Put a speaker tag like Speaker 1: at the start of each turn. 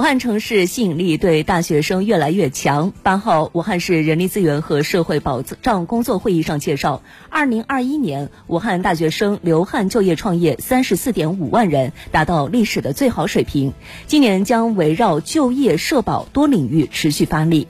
Speaker 1: 武汉城市吸引力对大学生越来越强。八号，武汉市人力资源和社会保障工作会议上介绍，二零二一年武汉大学生留汉就业创业三十四点五万人，达到历史的最好水平。今年将围绕就业、社保多领域持续发力。